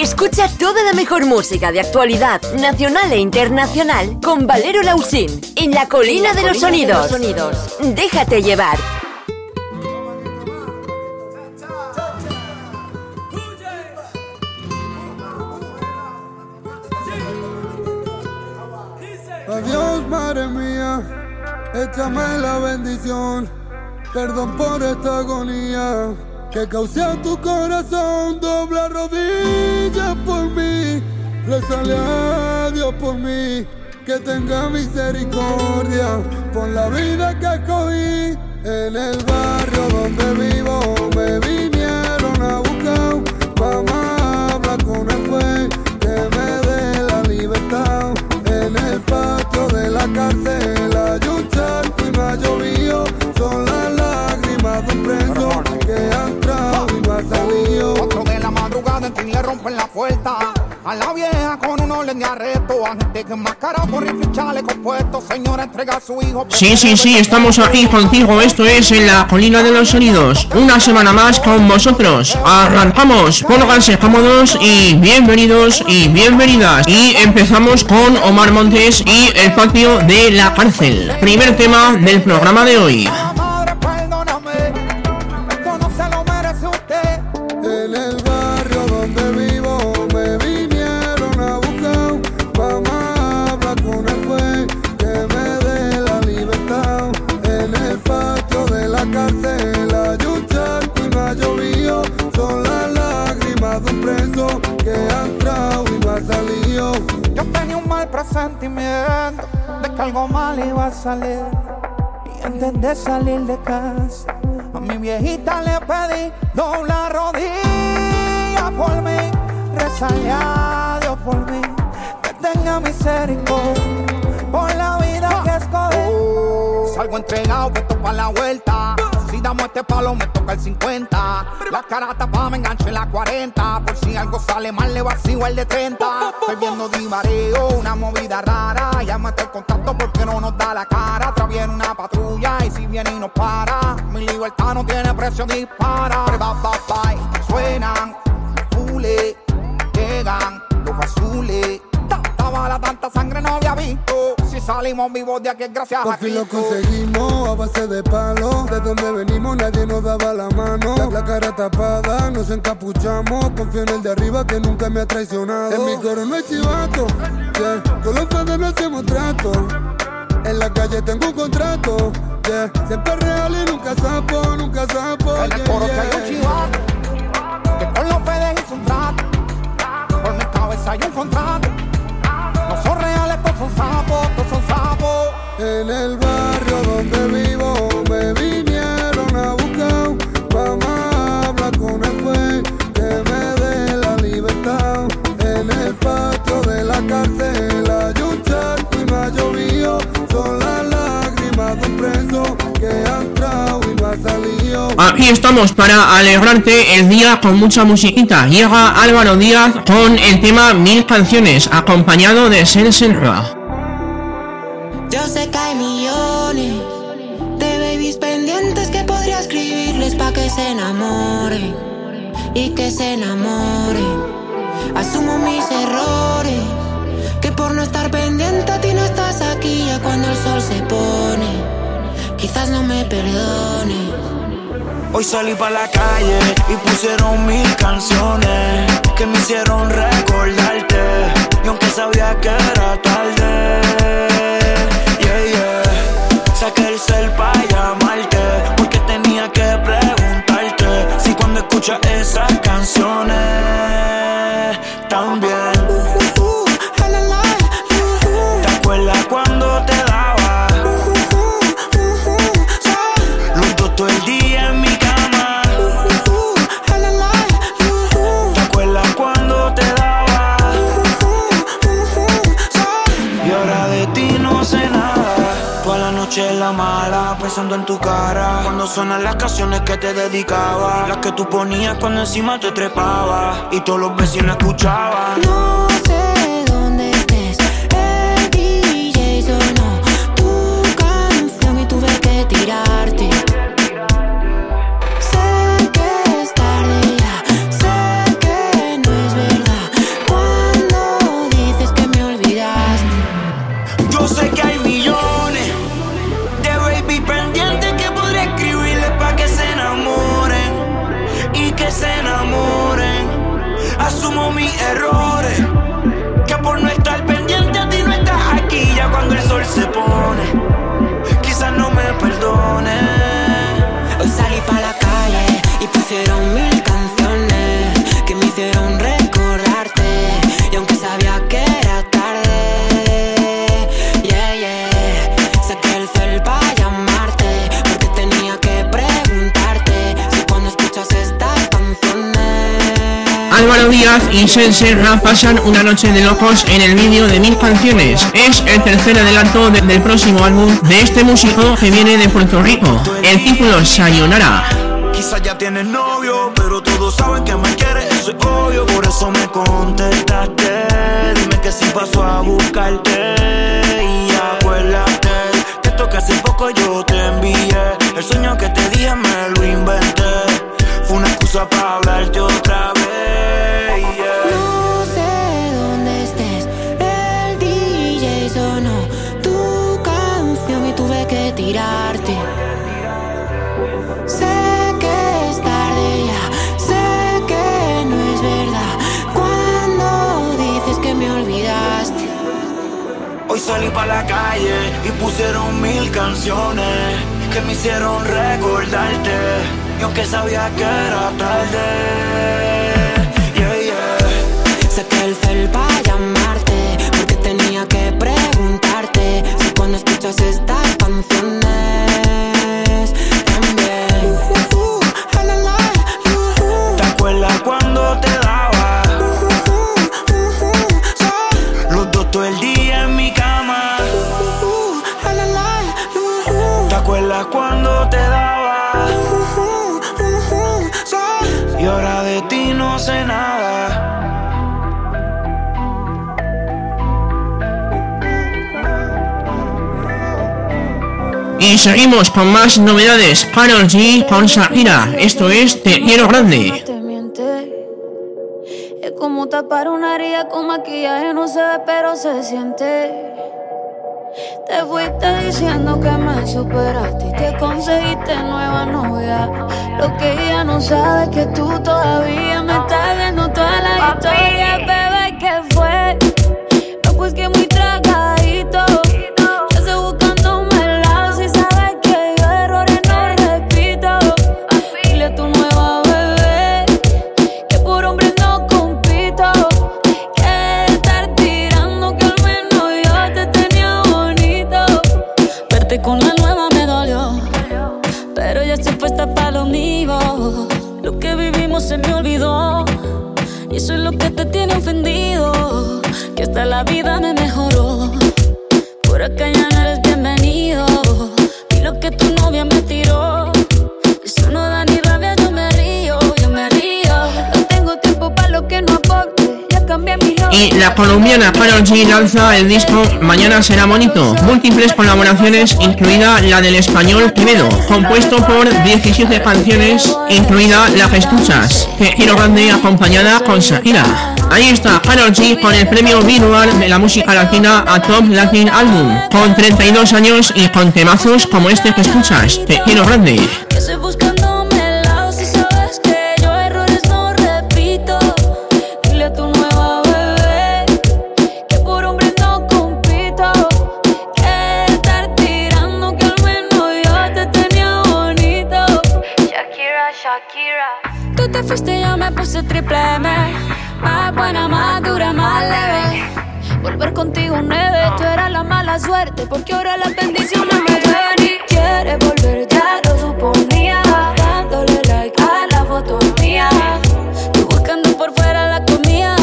Escucha toda la mejor música de actualidad nacional e internacional con Valero Lausín en la colina, de, los sonidos. Déjate llevar. Adiós, madre mía, échame la bendición. Perdón por esta agonía que causé a tu corazón. Dobla rodillas por mí, rezale a Dios por mí. Que tenga misericordia por la vida que escogí. En el barrio donde vivo me vinieron a buscar. Mamá habla con el juez que me dé la libertad. En el patio de la cárcel hay un charco y no ha llovido. Son las lágrimas de un preso que ha entrado y no ha salido. Cuatro de la madrugada en fin le rompen la puerta. A la vieja con un orden de arresto. A gente que enmascarado por rifle y chaleco puesto. Señora entrega a su hijo. Sí, sí, sí, estamos aquí contigo. Esto es en la colina de los sonidos. Una semana más con vosotros. Arrancamos, pónganse cómodos y bienvenidos y bienvenidas. Y empezamos con Omar Montes y el patio de la cárcel. Primer tema del programa de hoy. Presentimiento de que algo mal iba a salir. Y antes de salir de casa, a mi viejita le pedí dobla rodilla por mí, rezale a Dios por mí, que tenga misericordia por la vida que escogí. Salgo entregado, que esto pa' la vuelta. Si damos este palo, me toca el 50. La cara tapada, me engancho en la 40. Por si algo sale mal, le vacío el de 30. Estoy viendo divareo, una movida rara. Llámate el contacto porque no nos da la cara. Atrás viene una patrulla y si viene y nos para. Mi libertad no tiene precio, dispara. Bye, bye, bye. Suenan, fule, llegan los azules. Tanta bala, tanta sangre no había visto. Salimos vivos de aquí gracias a Por fin lo conseguimos a base de palos. De donde venimos nadie nos daba la mano. La, la cara tapada, nos encapuchamos. Confío en el de arriba que nunca me ha traicionado. En mi coro no hay chivato. yeah. Con los padres no hacemos trato. En la calle tengo un contrato. yeah. Siempre real y nunca sapo, nunca sapo. En el yeah, coro que hay un chivato que con los pedes hizo un trato. Por mi cabeza hay un contrato. No son reales, todos son sapos. En el barrio donde vivo me vinieron a buscar. Mamá habla con el juez que me dé la libertad. En el patio de la cárcel hay un charco y no ha llovido. Son las lágrimas de un preso que ha entrado y no ha salido. Aquí estamos para alegrarte el día con mucha musiquita. Llega Álvaro Díaz con el tema Mil Canciones, acompañado de Sen Senra. Y que se enamoren. Asumo mis errores, que por no estar pendiente a ti no estás aquí ya cuando el sol se pone. Quizás no me perdone. Hoy salí pa' la calle y pusieron mil canciones que me hicieron recordarte. Y aunque sabía que era tarde, yeah, yeah. Saqué el cel pa' llamarte cuando escuchas esas canciones también. En tu cara. Cuando sonan las canciones que te dedicaba. Las que tú ponías cuando encima te trepaba. Y todos los vecinos escuchaban. No Álvaro Díaz y Senserra pasan una noche de locos en el vídeo de mil canciones. Es el tercer adelanto del próximo álbum de este músico que viene de Puerto Rico. El título Sayonara. Quizás ya tienes novio, pero todos saben que me quieres, eso es obvio. Por eso me contestaste. Dime que si paso a buscarte. Y pusieron mil canciones que me hicieron recordarte. Y aunque sabía que era tarde, seguimos con más novedades. Karol G con Shakira. Esto es Te Quiero Grande. te miente. Es como tapar una herida con maquillaje, no se ve, pero se siente. Te fuiste diciendo que me superaste y que conseguiste nueva novia. Lo que ella no sabe es que tú todavía me estás viendo toda la historia, Y la colombiana Karol G lanza el disco Mañana será bonito. Múltiples colaboraciones, incluida la del español Quevedo, compuesto por 17 canciones, incluida la que escuchas, Te Quiero Grande acompañada con Shakira. Ahí está Karol G con el premio Billboard de la música latina a Top Latin Album, con 32 años y con temazos como este que escuchas, Te Quiero Grande. Contigo nueve, tú eras la mala suerte Porque ahora las bendiciones me llueven y quieres volver, ya lo suponía. Dándole like a la foto mía. Tú buscando por fuera la comida.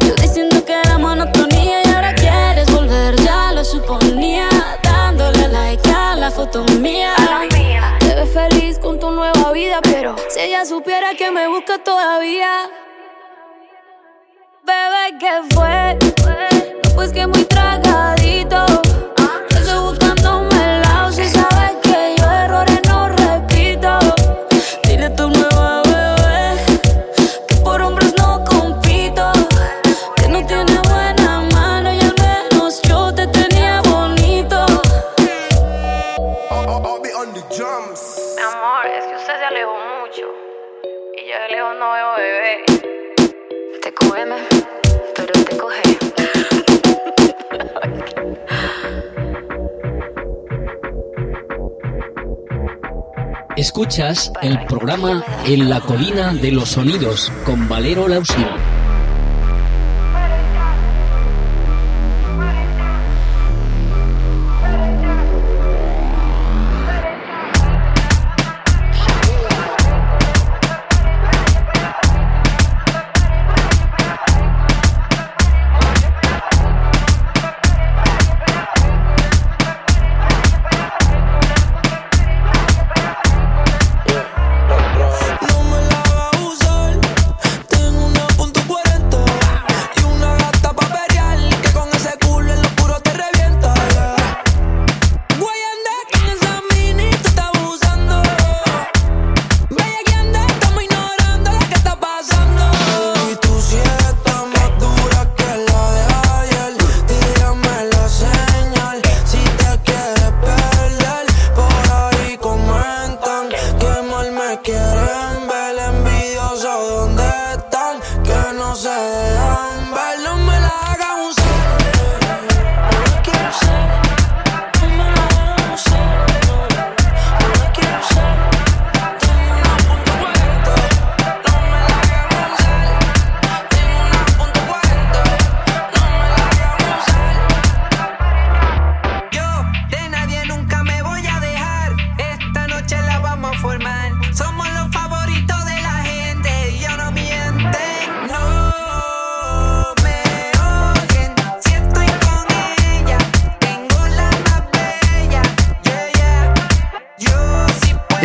Yo diciendo que era monotonía Y ahora quieres volver, ya lo suponía. Dándole like a la foto mía. Te ves feliz con tu nueva vida Pero si ella supiera que me busca todavía Bebé, ¿qué fue? No, pues que muy tragadito. Yo estoy buscándome el lado si sabes que yo errores no repito. Dile a tu nueva bebé que por hombres no compito. Que no tiene buena mano y al menos yo te tenía bonito. Mi amor, es que usted se alejó mucho. Y yo de lejos no veo bebé. Te cógeme, pero te coge. Escuchas el programa En la colina de los sonidos con Valero Lausín.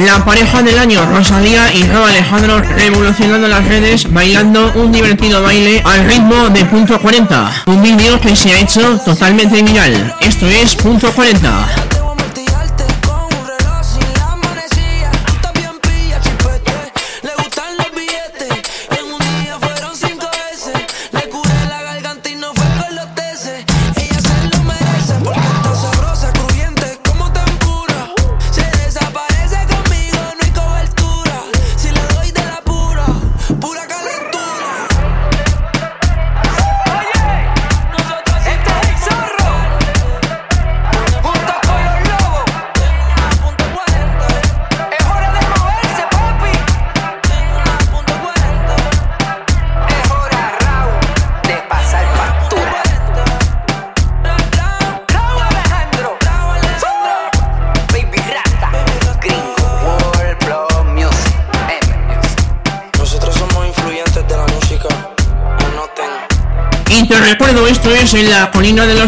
La pareja del año, Rosalía y Rob Alejandro, revolucionando las redes, bailando un divertido baile al ritmo de punto 40. Un vídeo que se ha hecho totalmente viral. Esto es punto 40.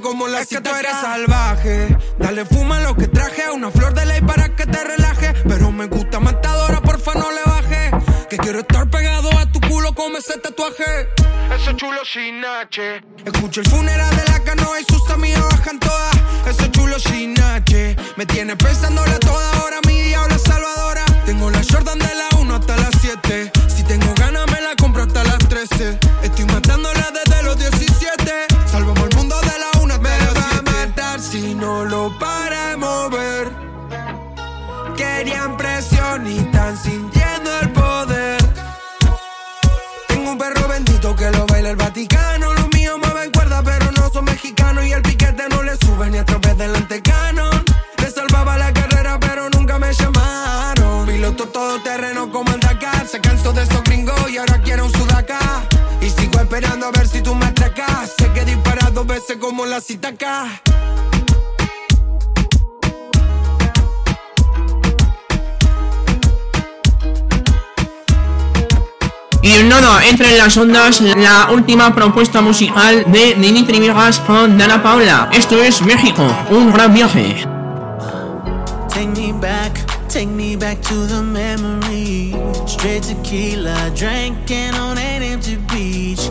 como la Es que tú eres salvaje. Dale fuma lo que traje. Una flor de ley para que te relaje. Pero me gusta matadora, porfa no le baje. Que quiero estar pegado a tu culo como ese tatuaje. Ese chulo sin H. Escucho el funeral de la canoa y sus amigas bajan todas. Ese chulo sin H. Me tiene pensándole toda hora la cita acá. Y nada, entra en las ondas la última propuesta musical de Dimitri Vegas con Dana Paula. Esto es México, un gran viaje. Take me back, take me back to the memory. Straight tequila, drinking on an empty beach.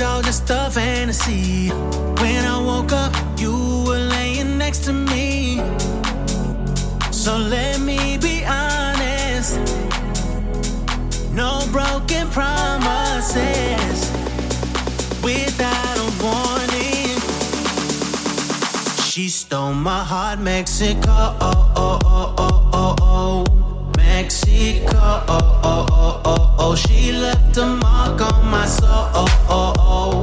It all just a fantasy? When I woke up, you were laying next to me. So let me be honest. No broken promises without a warning. She stole my heart, Mexico. Oh, oh, oh, oh, oh, oh. oh. Mexico. Oh, oh, oh, oh, oh. She left a mark on my soul. Oh, oh, oh.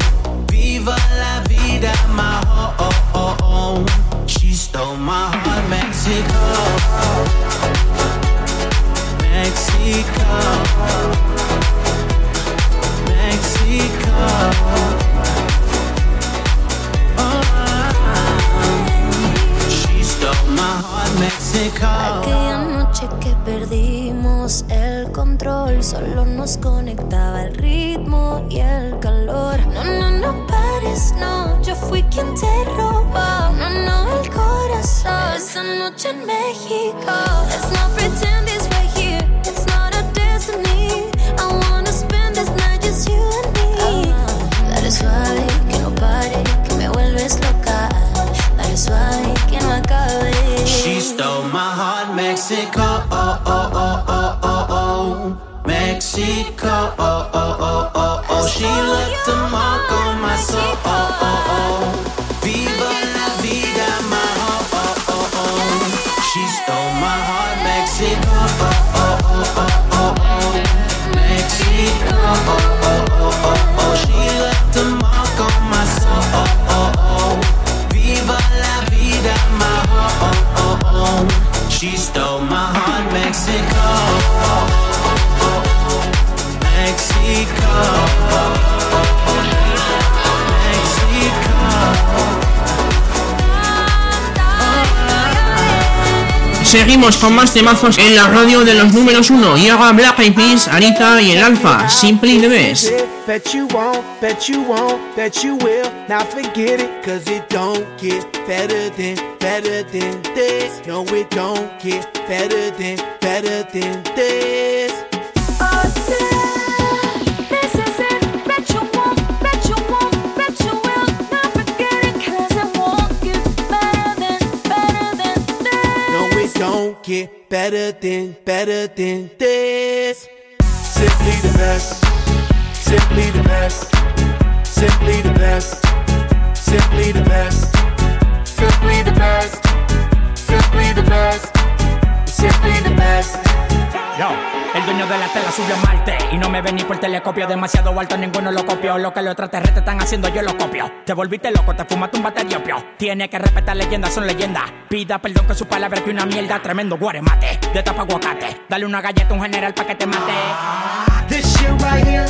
Viva la vida, my oh, oh, oh. She stole my heart, Mexico. Mexico, Mexico. Aquella noche que perdimos el control, solo nos conectaba el ritmo y el calor. No, no, no pares, no, yo fui quien te robó. No, no, el corazón. Esa noche en Seguimos con más temazos en la radio de los números 1. Yoga, Black Eyed Peas, Anita y el Alfa. Simply the best. You. Better than, better than this. Simply the best, simply the best, simply the best, simply the best, simply the best, simply the best, simply the best. Yo, el dueño de la tela subió a Marte Y no me ven ni por telescopio. Demasiado alto, ninguno lo copió. Lo que los extraterrestres están haciendo, yo lo copio. Te volviste loco, te fumaste un bate de opio. Tiene que respetar leyendas, son leyendas. Pida perdón que su palabra que una mierda Tremendo guaremate, de tapa aguacate. Dale una galleta a un general pa' que te mate. This shit right here,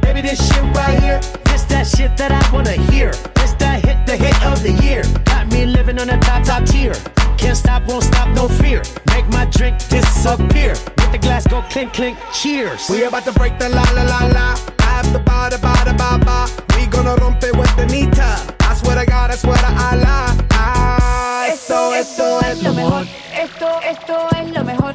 baby, this shit right here. This that shit that I wanna hear. This that hit, the hit of the year. Got me living on a top, top tier. Can't stop, won't stop, no fear. Make my drink disappear. Let the glass go clink, clink, cheers. We about to break the la la la la. I have the ba da ba da ba ba. We gonna rompe with the nita. I swear to God, I swear to Allah. Ah, esto, esto es lo mejor. Esto, esto es lo mejor.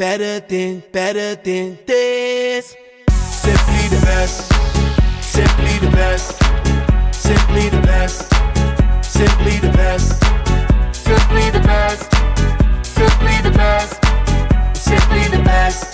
better than, better than this. Simply the best, simply the best, simply the best, simply the best, simply the best, simply the best, simply the best,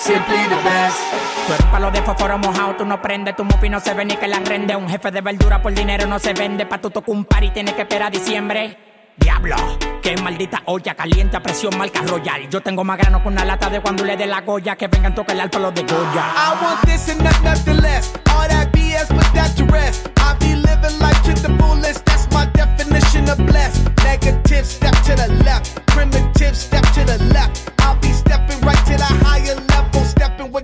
simply the best. Tú eres palo de fósforo mojado, tú no prendes, tu mupi no se ve ni que la rende. Un jefe de verdura por dinero no se vende, pa' tu tocar un par y tienes que esperar a diciembre. Diablo, qué maldita olla caliente a presión marca royal. Yo tengo más grano con una lata de cuando le dé la goya que vengan tocar el palo de Goya. I want this and not nothing less. All that BS, put that to rest. I be living life to the fullest. That's my definition of blessed. Negative, step to the left. Primitive, step to the left.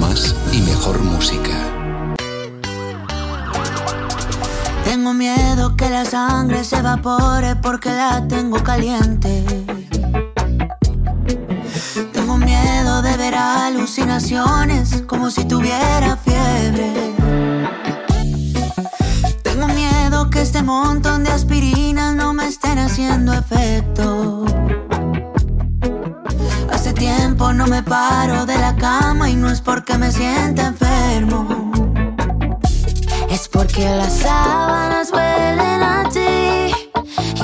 Más y mejor música. Tengo miedo que la sangre se evapore porque la tengo caliente. Tengo miedo de ver alucinaciones como si tuviera fiebre. Tengo miedo que este montón de aspirinas no me estén haciendo efecto. Me paro de la cama y no es porque me sienta enfermo. Es porque las sábanas huelen a ti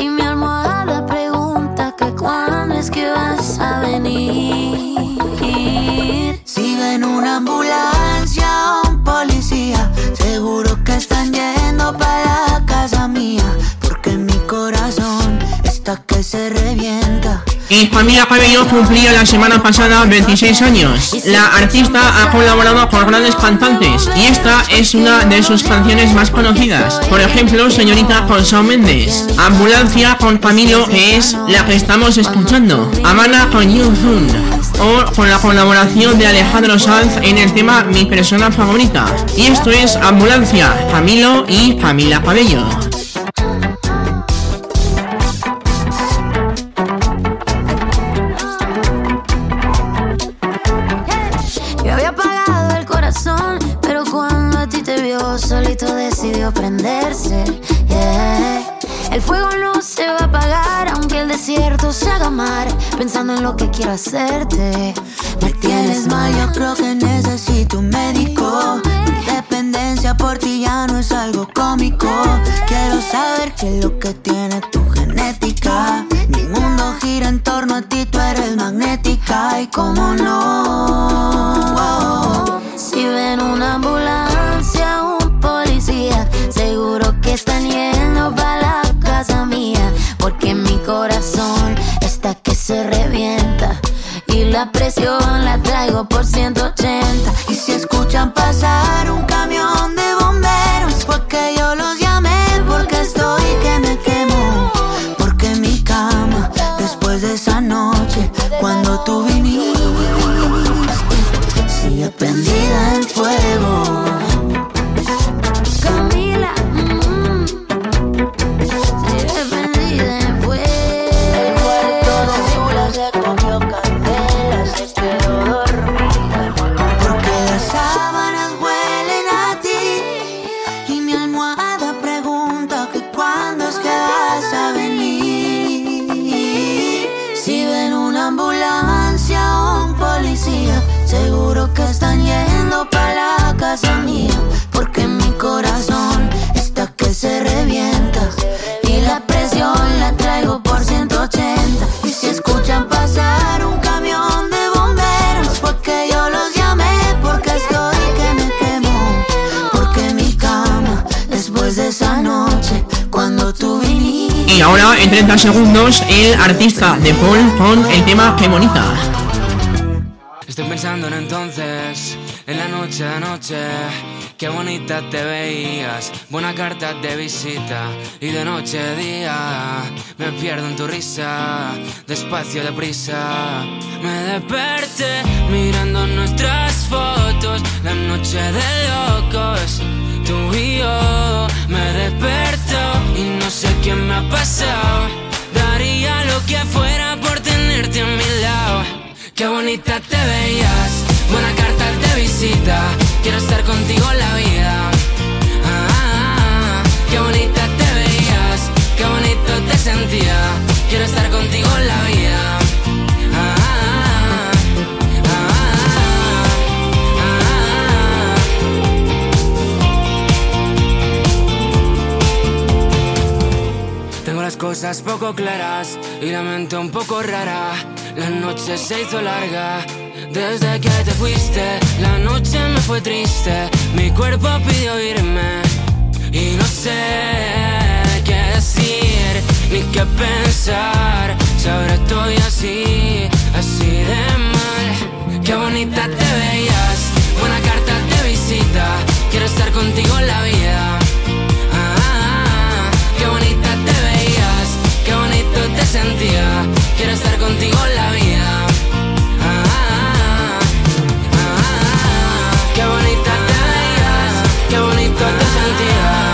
y mi almohada pregunta que cuándo es que vas a venir. Si ven una ambulancia o un policía, seguro que están yendo para la casa mía, porque mi corazón está que se revienta. Y Camila Cabello cumplía la semana pasada 26 años. La artista ha colaborado con grandes cantantes y esta es una de sus canciones más conocidas. Por ejemplo, Señorita con Shawn Mendes, Ambulancia con Camilo, que es la que estamos escuchando, Amana con You Hun, o con la colaboración de Alejandro Sanz en el tema Mi persona favorita. Y esto es Ambulancia, Camilo y Camila Cabello. Lo que quiero hacerte. Me tienes mal, yo creo que necesito un médico. Mi dependencia por ti ya no es algo cómico. Quiero saber qué es lo que tiene tu genética. Mi mundo gira en torno a ti, tú eres magnética. Y cómo no. La el artista de Paul con el tema bonita. Estoy pensando en entonces, en la noche de anoche, qué bonita te veías, buena carta de visita y de noche a día me pierdo en tu risa, despacio deprisa, me desperté mirando nuestras fotos, la noche de locos, tú y yo, me desperto y no sé qué me ha pasado, que fuera por tenerte a mi lado. Qué bonita te veías, buena carta de visita. Quiero estar contigo la vida. Ah, ah, ah. qué bonita te veías, qué bonito te sentía. Quiero estar contigo la vida. Las cosas poco claras y la mente un poco rara. La noche se hizo larga. Desde que te fuiste, la noche me fue triste. Mi cuerpo pidió irme y no sé qué decir ni qué pensar. Si ahora estoy así, así de mal. Qué bonita te veías, buena carta de visita. Quiero estar contigo en la vida. Bonito te sentía. Quiero estar contigo en la vida. Ah, ah, ah, qué bonita te veías, qué bonito te sentía.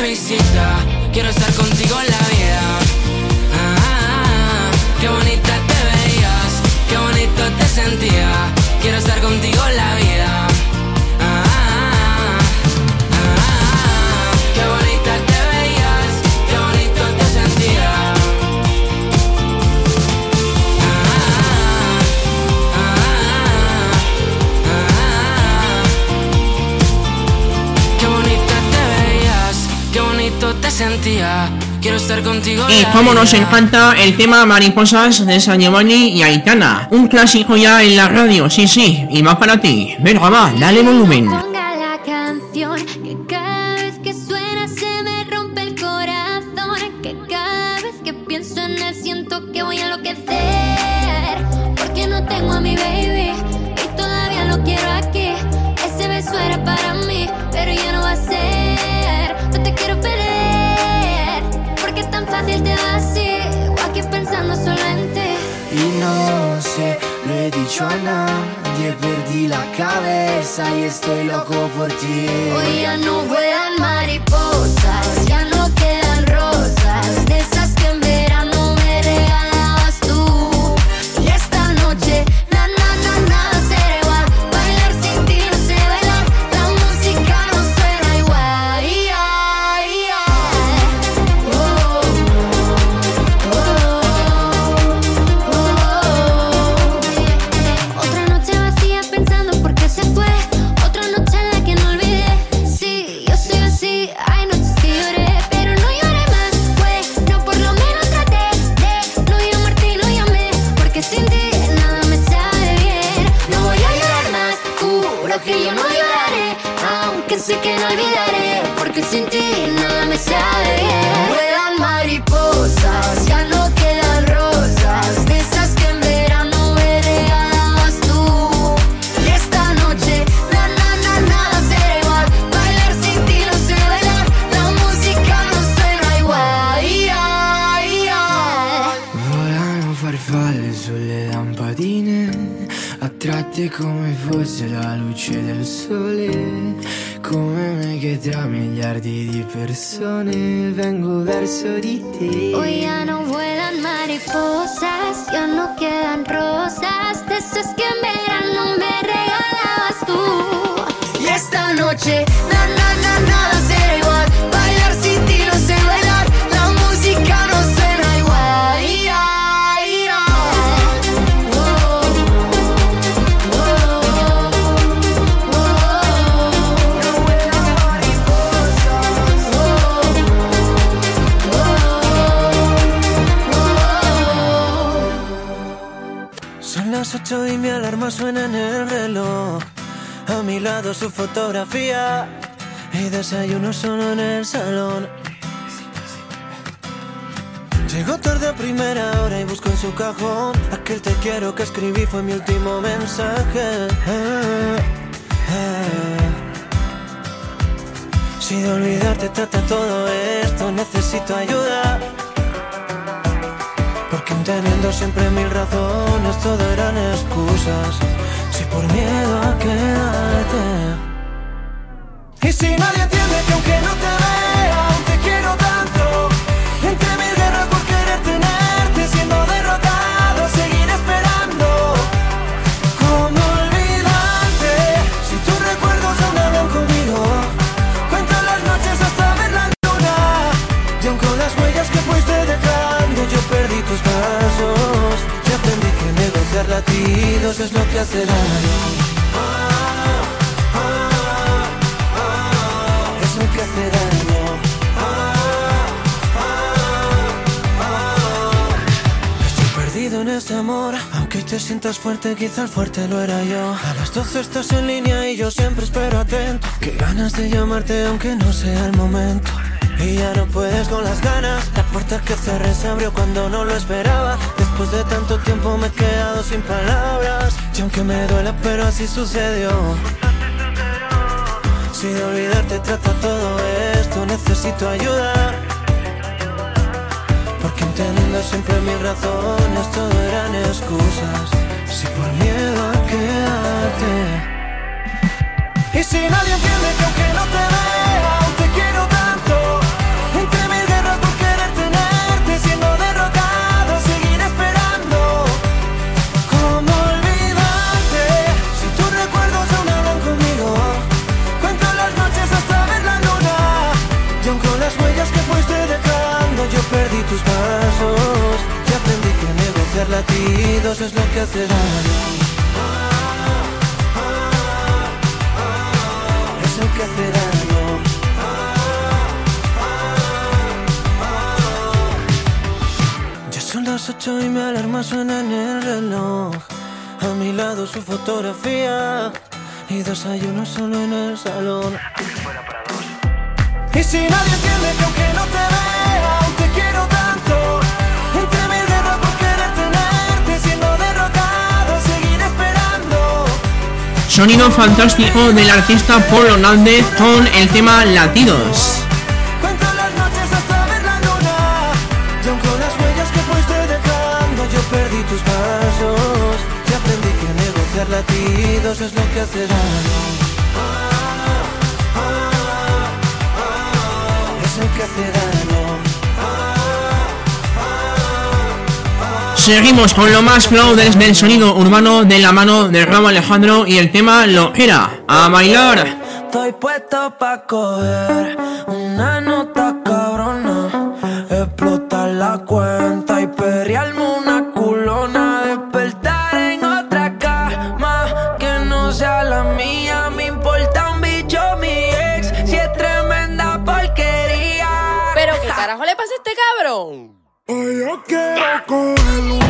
Visita. Quiero estar contigo en la te sentía. Quiero estar contigo. Y como nos encanta el tema Mariposas de San Giovanni y Aitana. Un clásico ya en la radio, sí, sí, y más para ti. Venga, va, dale volumen. Estoy loco por ti. Hoy ya no vuelan mariposas, y desayuno solo en el salón. Llego tarde a primera hora y busco en su cajón aquel te quiero que escribí fue mi último mensaje. Si de olvidarte trata todo esto, necesito ayuda. Porque teniendo siempre mil razones, todo eran excusas. Si por miedo a quedarte. Si nadie entiende que aunque no te vea, aún te quiero tanto. Entre mil guerras por querer tenerte, siendo derrotado, seguir esperando. ¿Cómo olvidarte? Si tus recuerdos aún conmigo, cuento las noches hasta ver la luna. Y aun con las huellas que fuiste dejando, yo perdí tus pasos. Y aprendí que negociar latidos es lo que hace daño. Que hace daño. Ah, ah, ah. Estoy perdido en este amor, aunque te sientas fuerte, quizá el fuerte lo era yo. A las 12 estás en línea y yo siempre espero atento. Qué ganas de llamarte aunque no sea el momento. Y ya no puedes con las ganas. La puerta que cerré se abrió cuando no lo esperaba. Después de tanto tiempo me he quedado sin palabras. Y aunque me duela, pero así sucedió. De olvidarte trata todo esto, necesito ayuda. Porque entendiendo siempre mis razones, todo eran excusas. Si por miedo a quedarte. Y si nadie entiende que aunque no te vea, negociar latidos es lo que hace daño. Es lo que hace daño. Ya son las ocho y mi alarma suena en el reloj. A mi lado su fotografía y desayuno solo en el salón. Y si nadie entiende que aunque Sonido fantástico del artista Paul Hernández con el tema Latidos. Latidos es lo que hace daño. Es lo que hace daño. Seguimos con lo más flow del, del sonido urbano de la mano de Ramo Alejandro y el tema Lo era. A bailar. Estoy puesto pa' coger una nota cabrona, explotar la cuenta y perrearme una culona, despertar en otra cama que no sea la mía. Me importa un bicho mi ex, si es tremenda porquería. Pero qué carajo le pasa a este cabrón. Hoy yo quiero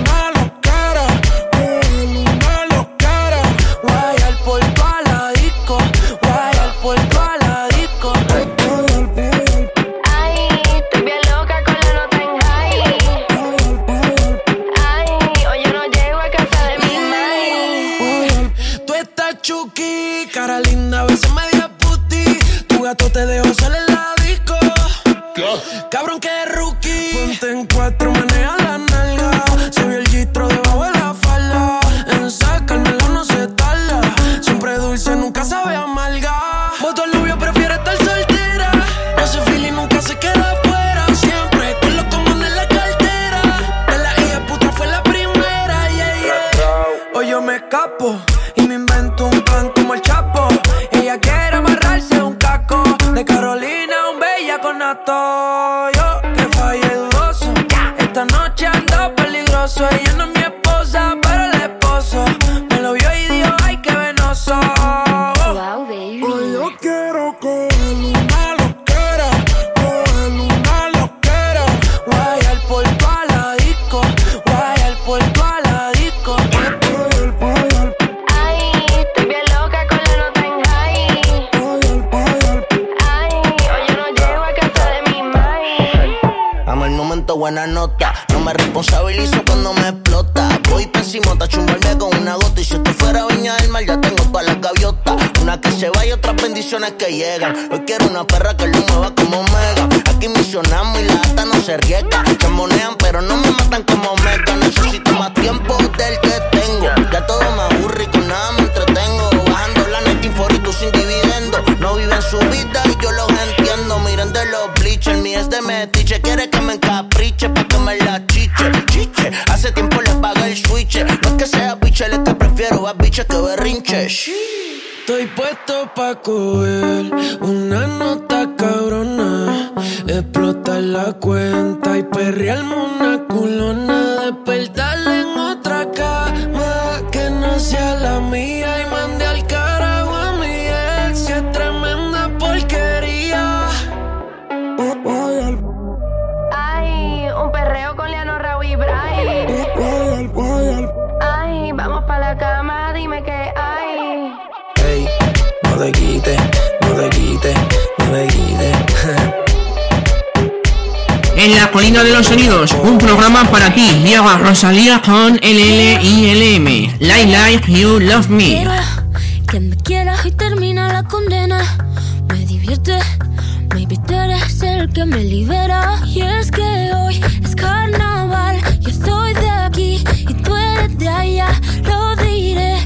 chumbarme con una gota. Y si esto fuera viña del mar, ya tengo todas las gaviotas. Una que se va y otras bendiciones que llegan. Hoy quiero una perra que lo mueva como mega. Aquí misionamos y la gata no se riega. Chambonean, pero no me matan como mega. Necesito más tiempo del que tengo. Ya todo me aburre y con nada me entretengo. Bajando la net y tú sin dividendo. No viven su vida que. Estoy puesto pa' coger una nota cabrona, explotar la cuenta y perrearme una culona, no te quites, no te quites, no te quites. En la colina de los sonidos, un programa para ti. Llega Rosalía con LLILM. Like Like You Love Me. Quiero que me quieras y termina la condena. Me divierte, maybe tú eres el que me libera. Y es que hoy es carnaval. Yo soy de aquí y tú eres de allá. Lo diré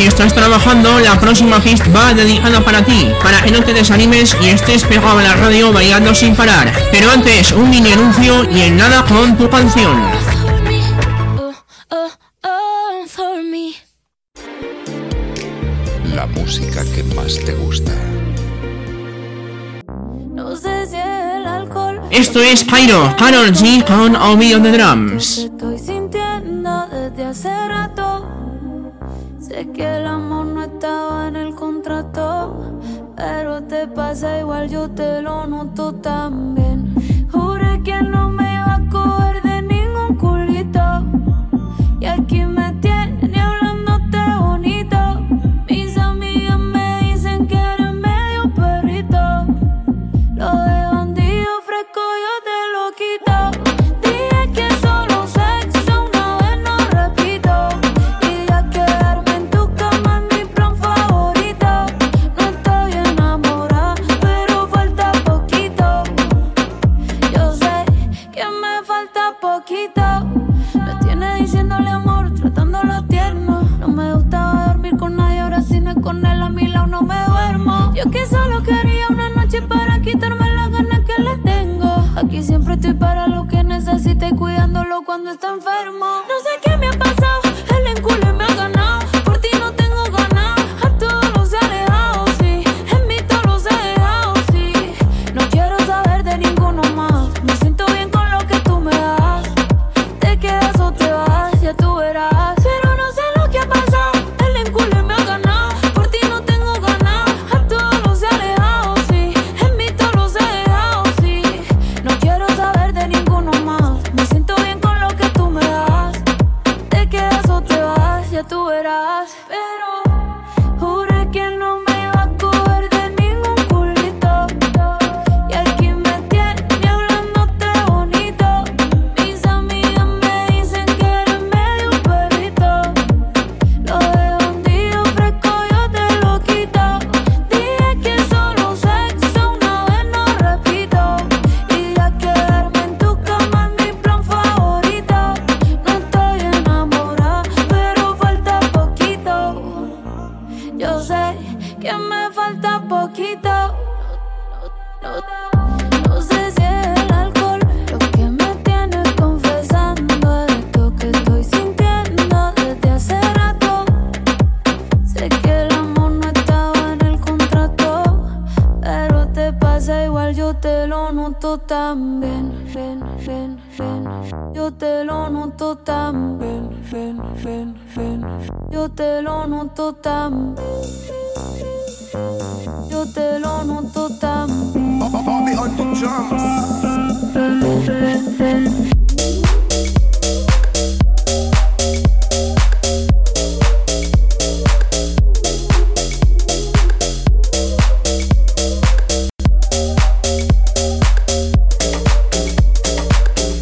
si estás trabajando, la próxima hit va dedicada para ti, para que no te desanimes y estés pegado a la radio bailando sin parar. Pero antes, un mini anuncio y en nada con tu canción. La música que más te gusta. Esto es Cairo, Carol G con Ovidio de Drums. Yo que solo quería una noche para quitarme las ganas que le tengo. Aquí siempre estoy para lo que necesite, cuidándolo cuando está enfermo. Ven, yo te lo noto tan. Yo te lo noto tan.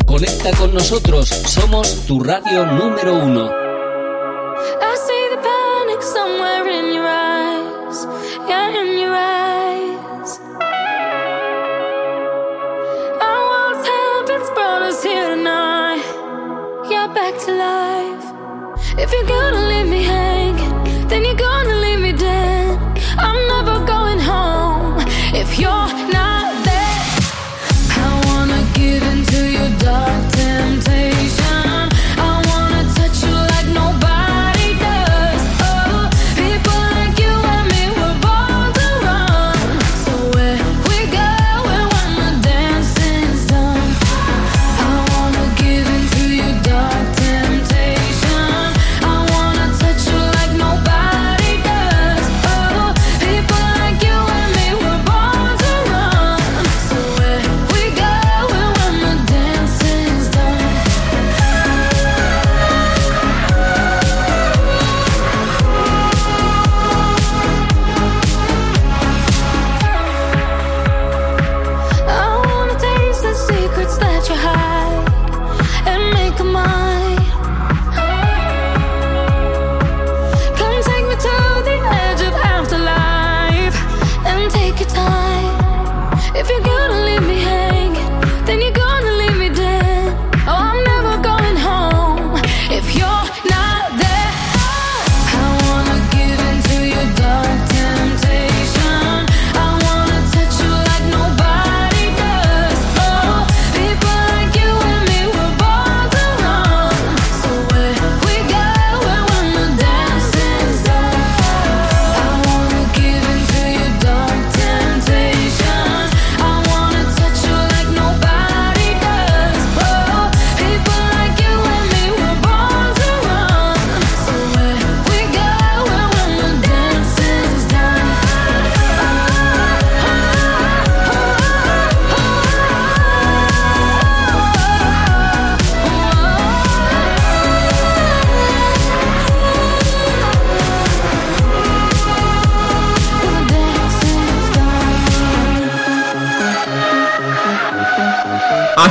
Conecta con nosotros, somos tu radio número uno.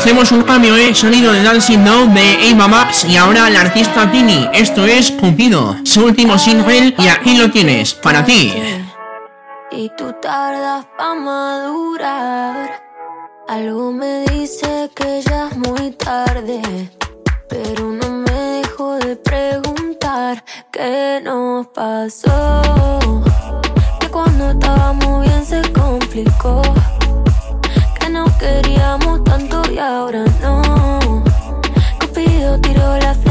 Hacemos un cambio, ¿eh? Sonido de Dancing Now de Ava Max y ahora la artista Tini. Esto es Cupido, su último single y aquí lo tienes, para ti.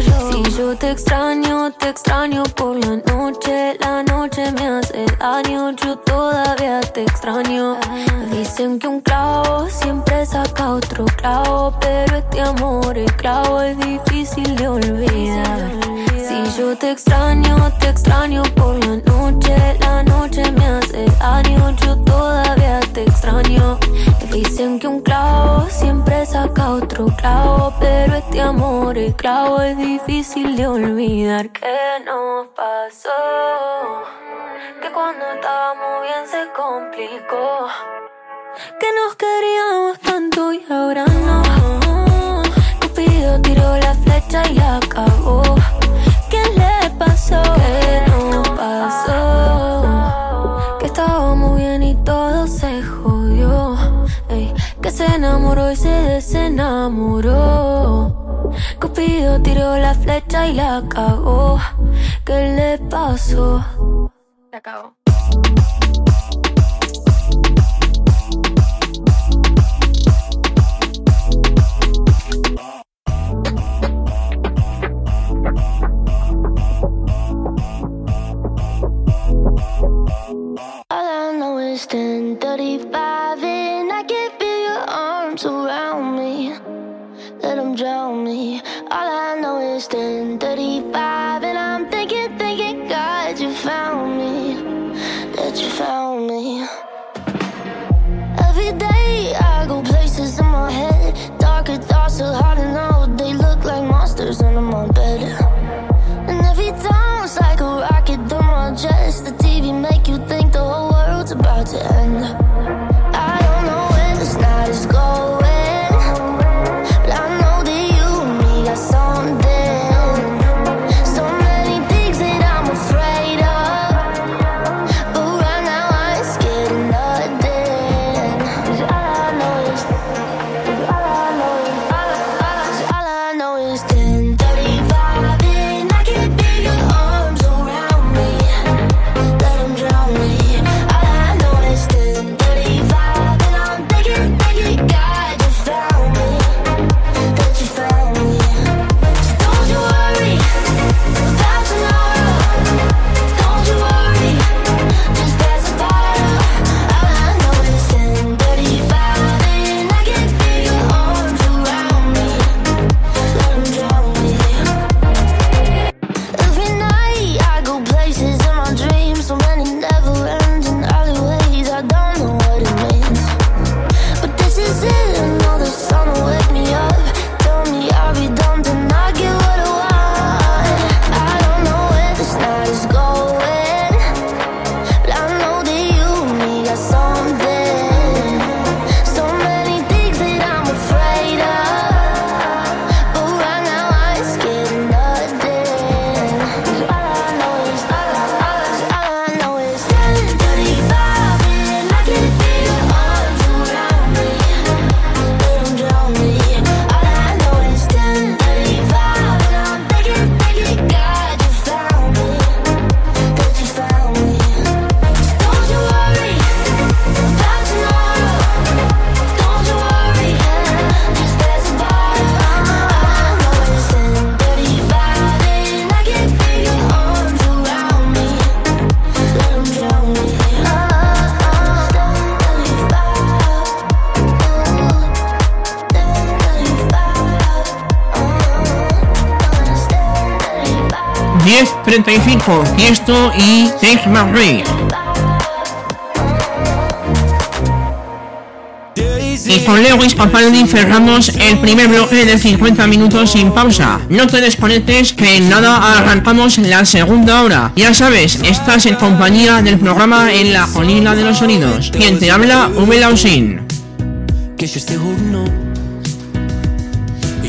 Si yo te extraño, te extraño por la noche. La noche me hace daño, yo todavía te extraño. Dicen que un clavo siempre saca otro clavo, pero este amor, el clavo es difícil de olvidar. Si yo te extraño, te extraño por la noche. La noche me hace daño, yo todavía te extraño. Dicen que un clavo siempre saca otro clavo, pero este amor, el clavo es difícil de olvidar. ¿Qué nos pasó? Que cuando estábamos bien se complicó. Que nos queríamos flecha y la cagó. ¿Qué le pasó? Se acabó. 35. Tiesto y My Breath. Y con Lewis Capaldi cerramos el primer bloque de 50 minutos sin pausa. No te desconectes que en nada arrancamos la segunda hora. Ya sabes, estás en compañía del programa En la Colina de los Sonidos. Quien te habla, V. Lausin.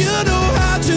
you know how to